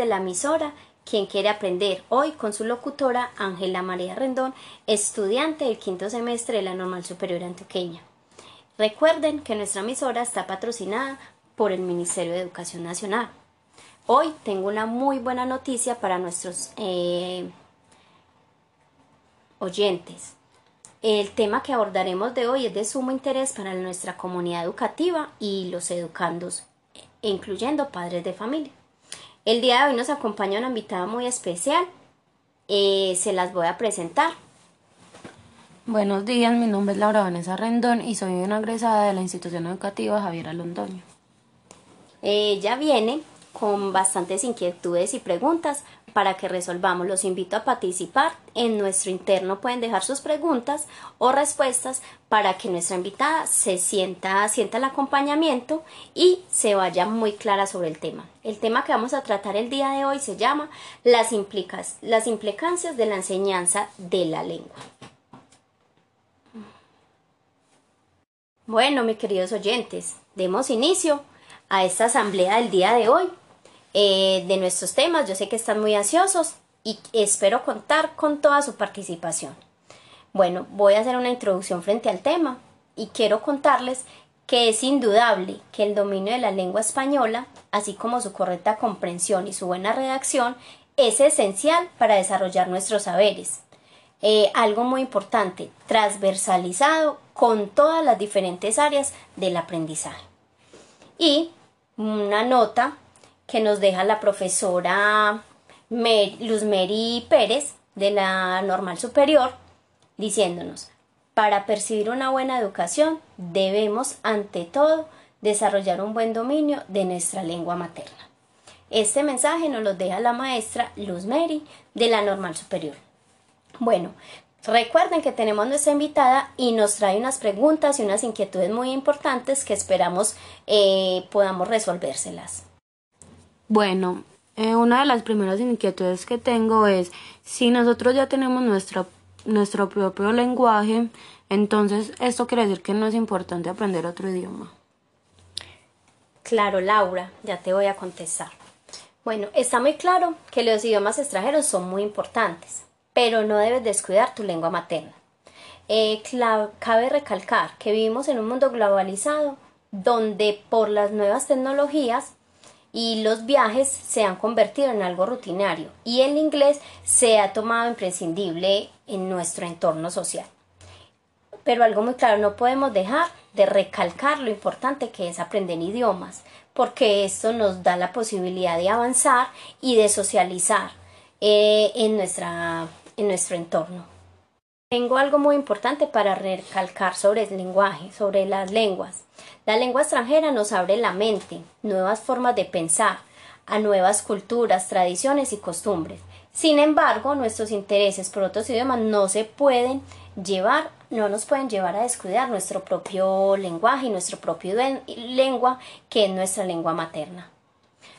de la emisora Quien quiere aprender hoy con su locutora Ángela María Rendón, estudiante del quinto semestre de la Normal Superior Antioqueña. Recuerden que nuestra emisora está patrocinada por el Ministerio de Educación Nacional. Hoy tengo una muy buena noticia para nuestros eh, oyentes. El tema que abordaremos de hoy es de sumo interés para nuestra comunidad educativa y los educandos, incluyendo padres de familia. El día de hoy nos acompaña una invitada muy especial. Eh, se las voy a presentar. Buenos días, mi nombre es Laura Vanessa Rendón y soy una egresada de la institución educativa Javier Londoño. Ella viene con bastantes inquietudes y preguntas para que resolvamos. Los invito a participar. En nuestro interno pueden dejar sus preguntas o respuestas para que nuestra invitada se sienta, sienta el acompañamiento y se vaya muy clara sobre el tema. El tema que vamos a tratar el día de hoy se llama las, implicas, las implicancias de la enseñanza de la lengua. Bueno, mis queridos oyentes, demos inicio a esta asamblea del día de hoy eh, de nuestros temas. Yo sé que están muy ansiosos y espero contar con toda su participación. Bueno, voy a hacer una introducción frente al tema y quiero contarles que es indudable que el dominio de la lengua española, así como su correcta comprensión y su buena redacción, es esencial para desarrollar nuestros saberes. Eh, algo muy importante, transversalizado con todas las diferentes áreas del aprendizaje. Y una nota que nos deja la profesora Luz Mary Pérez de la Normal Superior, diciéndonos, para percibir una buena educación debemos, ante todo, desarrollar un buen dominio de nuestra lengua materna. Este mensaje nos lo deja la maestra Luz Mary de la Normal Superior. Bueno, recuerden que tenemos nuestra invitada y nos trae unas preguntas y unas inquietudes muy importantes que esperamos eh, podamos resolvérselas. Bueno, eh, una de las primeras inquietudes que tengo es si nosotros ya tenemos nuestro, propio lenguaje, entonces esto quiere decir que no es importante aprender otro idioma. Claro, Laura, ya te voy a contestar. Bueno, está muy claro que los idiomas extranjeros son muy importantes, pero no debes descuidar tu lengua materna. Eh, cabe recalcar que vivimos en un mundo globalizado donde por las nuevas tecnologías y los viajes se han convertido en algo rutinario y el inglés se ha tomado imprescindible en nuestro entorno social. Pero algo muy claro, no podemos dejar de recalcar lo importante que es aprender idiomas, porque esto nos da la posibilidad de avanzar y de socializar eh, en, nuestra, en nuestro entorno. Tengo algo muy importante para recalcar sobre el lenguaje, sobre las lenguas. La lengua extranjera nos abre la mente, nuevas formas de pensar, a nuevas culturas, tradiciones y costumbres. Sin embargo, nuestros intereses por otros idiomas no se pueden llevar, no nos pueden llevar a descuidar nuestro propio lenguaje y nuestro propio lengua, que es nuestra lengua materna.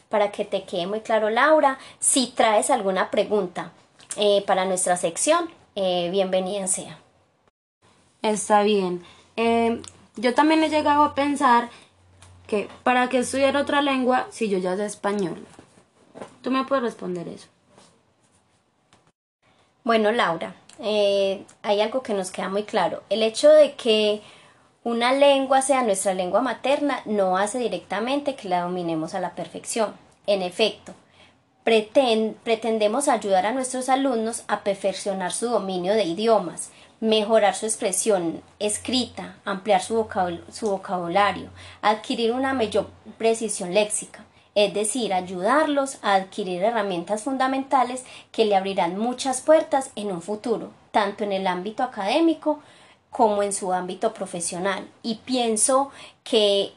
Para que te quede muy claro, Laura, si traes alguna pregunta eh, para nuestra sección, eh, bienvenida sea. Está bien. Eh, yo también he llegado a pensar que para qué estudiar otra lengua si yo ya sé español. ¿Tú me puedes responder eso? Bueno, Laura, eh, hay algo que nos queda muy claro. El hecho de que una lengua sea nuestra lengua materna no hace directamente que la dominemos a la perfección. En efecto, pretendemos ayudar a nuestros alumnos a perfeccionar su dominio de idiomas, mejorar su expresión escrita, ampliar su, vocabulario, adquirir una mayor precisión léxica, es decir, ayudarlos a adquirir herramientas fundamentales que le abrirán muchas puertas en un futuro, tanto en el ámbito académico como en su ámbito profesional. Y pienso que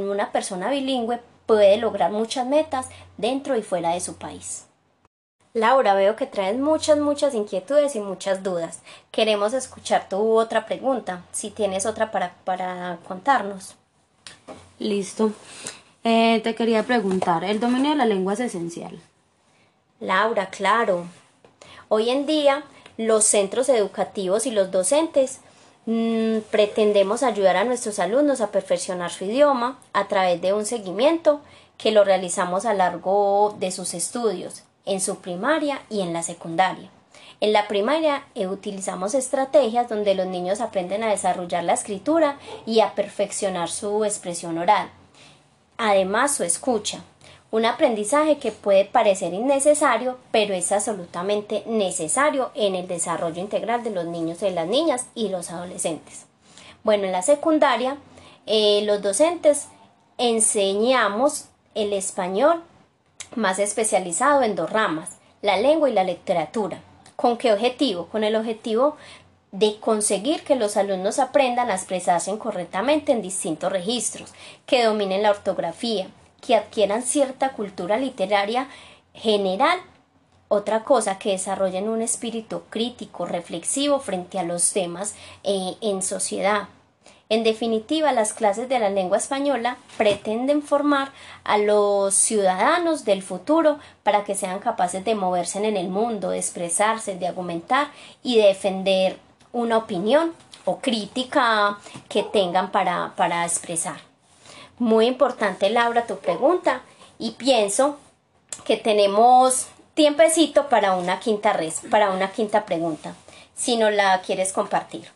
una persona bilingüe puede lograr muchas metas dentro y fuera de su país. Laura, veo que traes muchas, muchas inquietudes y muchas dudas. Queremos escuchar tu otra pregunta, si tienes otra para, para contarnos. Listo. Eh, te quería preguntar, ¿el dominio de la lengua es esencial? Laura, claro. Hoy en día los centros educativos y los docentes Mm, pretendemos ayudar a nuestros alumnos a perfeccionar su idioma a través de un seguimiento que lo realizamos a lo largo de sus estudios, en su primaria y en la secundaria. En la primaria eh, utilizamos estrategias donde los niños aprenden a desarrollar la escritura y a perfeccionar su expresión oral. Además, su escucha. Un aprendizaje que puede parecer innecesario, pero es absolutamente necesario en el desarrollo integral de los niños y las niñas y los adolescentes. Bueno, en la secundaria, eh, los docentes enseñamos el español más especializado en dos ramas, la lengua y la literatura. ¿Con qué objetivo? Con el objetivo de conseguir que los alumnos aprendan a expresarse correctamente en distintos registros, que dominen la ortografía, que adquieran cierta cultura literaria general, otra cosa, que desarrollen un espíritu crítico, reflexivo frente a los temas eh, en sociedad, en definitiva, las clases de la lengua española pretenden formar a los ciudadanos del futuro para que sean capaces de moverse en el mundo, de expresarse, de argumentar y de defender una opinión o crítica que tengan para, para expresar. Muy importante, Laura, tu pregunta y pienso que tenemos tiempecito para una quinta res, para una quinta pregunta, si no la quieres compartir.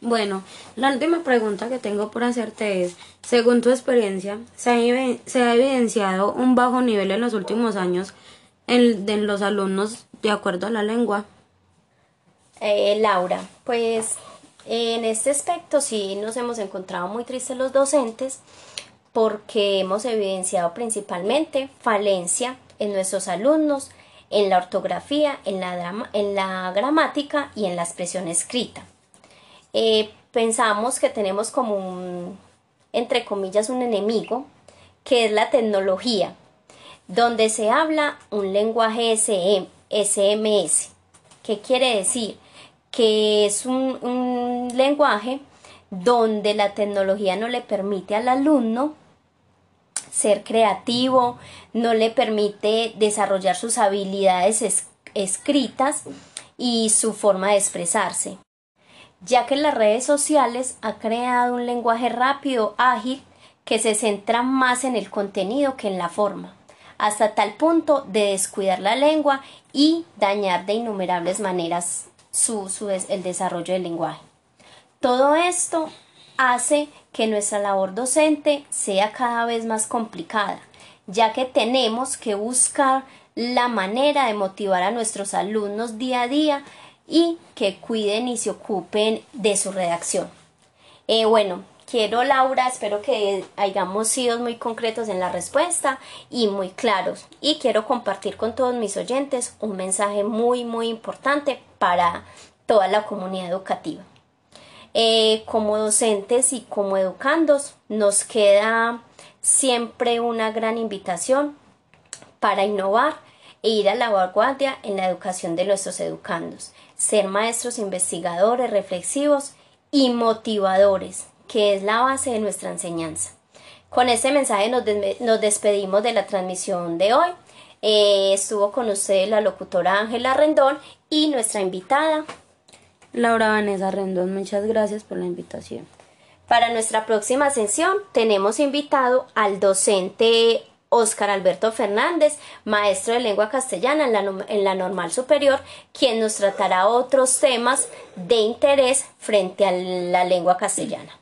Bueno, la última pregunta que tengo por hacerte es, según tu experiencia, ¿se ha, evidenciado un bajo nivel en los últimos años en, los alumnos de acuerdo a la lengua? Eh, Laura, pues en este aspecto sí nos hemos encontrado muy tristes los docentes porque hemos evidenciado principalmente falencia en nuestros alumnos en la ortografía, en la, gramática y en la expresión escrita. Eh, pensamos que tenemos como un, entre comillas, un enemigo, que es la tecnología, donde se habla un lenguaje SM, SMS. ¿Qué quiere decir? Que es un, lenguaje donde la tecnología no le permite al alumno ser creativo, no le permite desarrollar sus habilidades escritas y su forma de expresarse. Ya que las redes sociales ha creado un lenguaje rápido, ágil, que se centra más en el contenido que en la forma, hasta tal punto de descuidar la lengua y dañar de innumerables maneras su, el desarrollo del lenguaje. Todo esto hace que nuestra labor docente sea cada vez más complicada, ya que tenemos que buscar la manera de motivar a nuestros alumnos día a día y que cuiden y se ocupen de su redacción. Eh, bueno, quiero Laura, espero que hayamos sido muy concretos en la respuesta y muy claros. Y quiero compartir con todos mis oyentes un mensaje muy, muy importante para toda la comunidad educativa. Eh, como docentes y como educandos nos queda siempre una gran invitación para innovar e ir a la vanguardia en la educación de nuestros educandos ser maestros investigadores, reflexivos y motivadores, que es la base de nuestra enseñanza. Con este mensaje nos, despedimos de la transmisión de hoy. Eh, estuvo con usted la locutora Ángela Rendón y nuestra invitada Laura Vanessa Rendón. Muchas gracias por la invitación. Para nuestra próxima sesión tenemos invitado al docente Óscar Alberto Fernández, maestro de lengua castellana en la, en la, normal superior, quien nos tratará otros temas de interés frente a la lengua castellana.